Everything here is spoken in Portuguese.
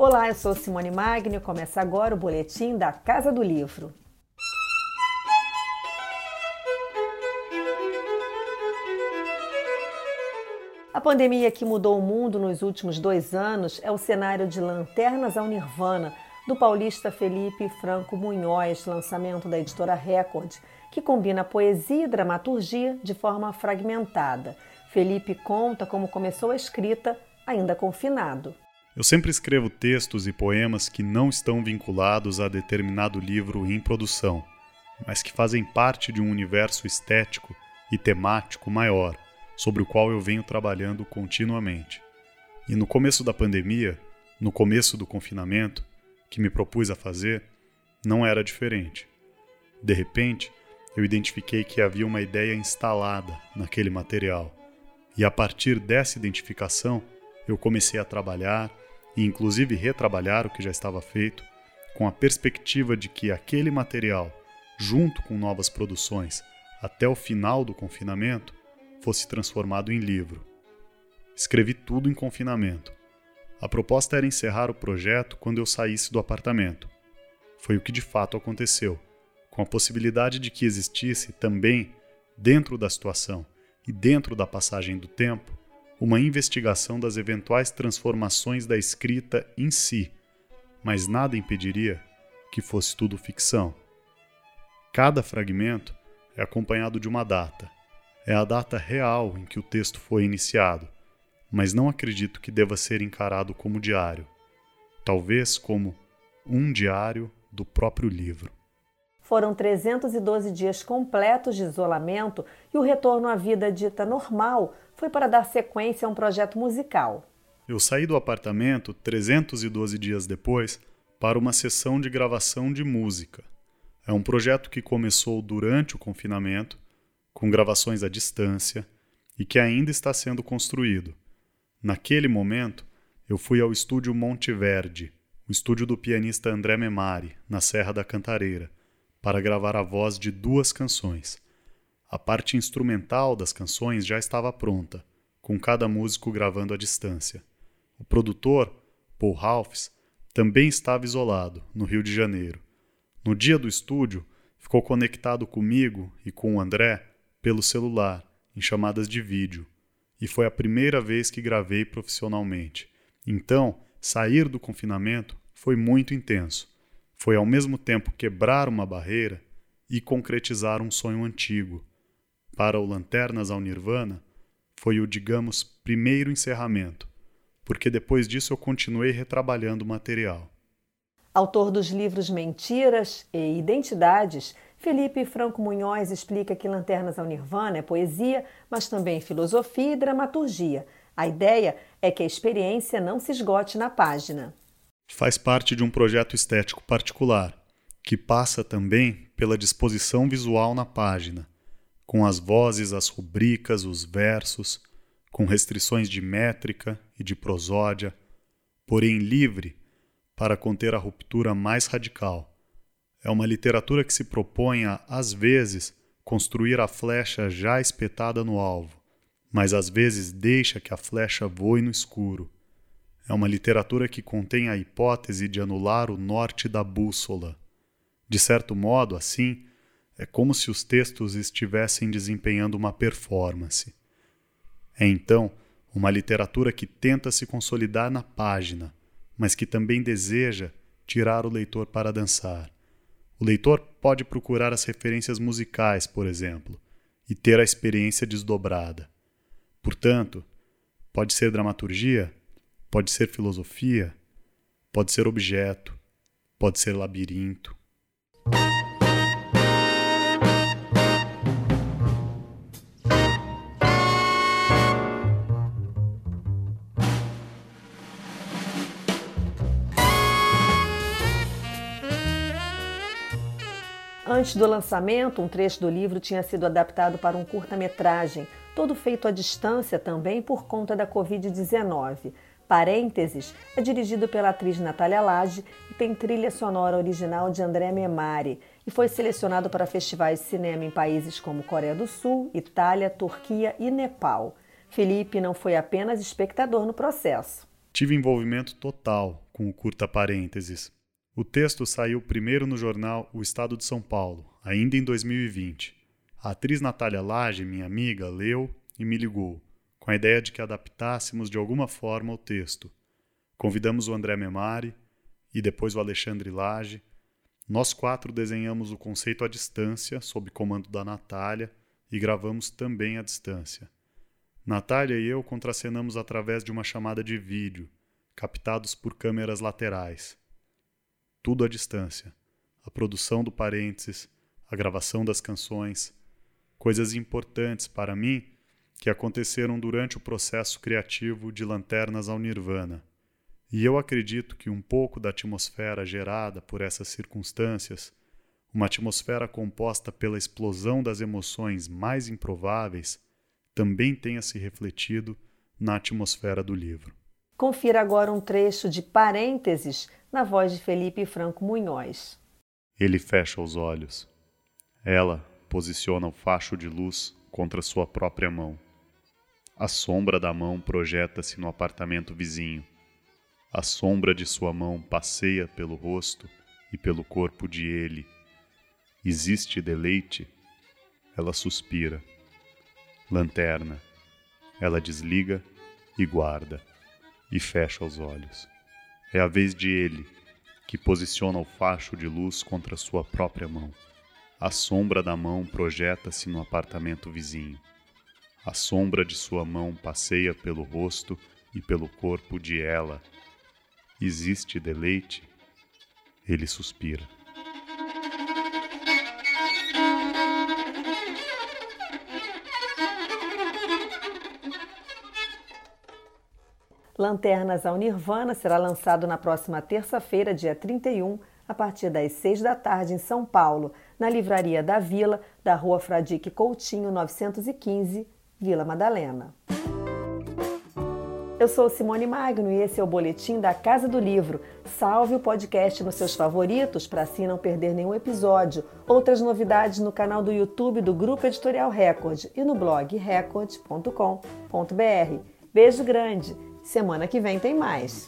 Olá, eu sou Simone Magno começa agora o boletim da Casa do Livro. A pandemia que mudou o mundo nos últimos dois anos é o cenário de Lanternas ao Nirvana, do paulista Felipe Franco Munhoz, lançamento da editora Record, que combina poesia e dramaturgia de forma fragmentada. Felipe conta como começou a escrita, ainda confinado. Eu sempre escrevo textos e poemas que não estão vinculados a determinado livro em produção, mas que fazem parte de um universo estético e temático maior, sobre o qual eu venho trabalhando continuamente. E no começo da pandemia, no começo do confinamento, que me propus a fazer, não era diferente. De repente, eu identifiquei que havia uma ideia instalada naquele material. E a partir dessa identificação, eu comecei a trabalhar e inclusive retrabalhar o que já estava feito, com a perspectiva de que aquele material, junto com novas produções, até o final do confinamento, fosse transformado em livro. Escrevi tudo em confinamento. A proposta era encerrar o projeto quando eu saísse do apartamento. Foi o que de fato aconteceu com a possibilidade de que existisse também, dentro da situação e dentro da passagem do tempo, uma investigação das eventuais transformações da escrita em si, mas nada impediria que fosse tudo ficção. Cada fragmento é acompanhado de uma data. É a data real em que o texto foi iniciado, mas não acredito que deva ser encarado como diário. Talvez como um diário do próprio livro. Foram 312 dias completos de isolamento e o retorno à vida dita normal foi para dar sequência a um projeto musical. Eu saí do apartamento 312 dias depois para uma sessão de gravação de música. É um projeto que começou durante o confinamento, com gravações à distância e que ainda está sendo construído. Naquele momento, eu fui ao estúdio Monte Verde, o estúdio do pianista André Memari, na Serra da Cantareira para gravar a voz de duas canções. A parte instrumental das canções já estava pronta, com cada músico gravando à distância. O produtor, Paul Ralphs, também estava isolado, no Rio de Janeiro. No dia do estúdio, ficou conectado comigo e com o André pelo celular, em chamadas de vídeo, e foi a primeira vez que gravei profissionalmente. Então, sair do confinamento foi muito intenso foi ao mesmo tempo quebrar uma barreira e concretizar um sonho antigo. Para o Lanternas ao Nirvana, foi o, digamos, primeiro encerramento, porque depois disso eu continuei retrabalhando o material. Autor dos livros Mentiras e Identidades, Felipe Franco Munhoz explica que Lanternas ao Nirvana é poesia, mas também filosofia e dramaturgia. A ideia é que a experiência não se esgote na página faz parte de um projeto estético particular, que passa também pela disposição visual na página, com as vozes, as rubricas, os versos, com restrições de métrica e de prosódia, porém livre para conter a ruptura mais radical. É uma literatura que se propõe a, às vezes, construir a flecha já espetada no alvo, mas às vezes deixa que a flecha voe no escuro é uma literatura que contém a hipótese de anular o norte da bússola. De certo modo, assim, é como se os textos estivessem desempenhando uma performance. É então uma literatura que tenta se consolidar na página, mas que também deseja tirar o leitor para dançar. O leitor pode procurar as referências musicais, por exemplo, e ter a experiência desdobrada. Portanto, pode ser dramaturgia Pode ser filosofia, pode ser objeto, pode ser labirinto. Antes do lançamento, um trecho do livro tinha sido adaptado para um curta-metragem, todo feito à distância também por conta da Covid-19. Parênteses é dirigido pela atriz Natália Lage e tem trilha sonora original de André Memari e foi selecionado para festivais de cinema em países como Coreia do Sul, Itália, Turquia e Nepal. Felipe não foi apenas espectador no processo. Tive envolvimento total com o curta parênteses. O texto saiu primeiro no jornal O Estado de São Paulo, ainda em 2020. A atriz Natália Lage, minha amiga, leu e me ligou, com a ideia de que adaptássemos de alguma forma o texto. Convidamos o André Memari e depois o Alexandre Lage. Nós quatro desenhamos o conceito à distância, sob comando da Natália, e gravamos também à distância. Natália e eu contracenamos através de uma chamada de vídeo, captados por câmeras laterais tudo à distância. A produção do parênteses, a gravação das canções, coisas importantes para mim que aconteceram durante o processo criativo de Lanternas ao Nirvana. E eu acredito que um pouco da atmosfera gerada por essas circunstâncias, uma atmosfera composta pela explosão das emoções mais improváveis, também tenha se refletido na atmosfera do livro. Confira agora um trecho de Parênteses na voz de Felipe Franco Munhoz. Ele fecha os olhos. Ela posiciona o facho de luz contra sua própria mão. A sombra da mão projeta-se no apartamento vizinho. A sombra de sua mão passeia pelo rosto e pelo corpo de ele. Existe deleite? Ela suspira. Lanterna. Ela desliga e guarda, e fecha os olhos. É a vez de ele, que posiciona o facho de luz contra sua própria mão. A sombra da mão projeta-se no apartamento vizinho. A sombra de sua mão passeia pelo rosto e pelo corpo de ela. Existe deleite? Ele suspira. Lanternas ao Nirvana será lançado na próxima terça-feira, dia 31, a partir das 6 da tarde em São Paulo, na Livraria da Vila, da Rua Fradique Coutinho, 915, Vila Madalena. Eu sou Simone Magno e esse é o boletim da Casa do Livro. Salve o podcast nos seus favoritos para assim não perder nenhum episódio. Outras novidades no canal do YouTube do Grupo Editorial Record e no blog record.com.br. Beijo grande! Semana que vem tem mais.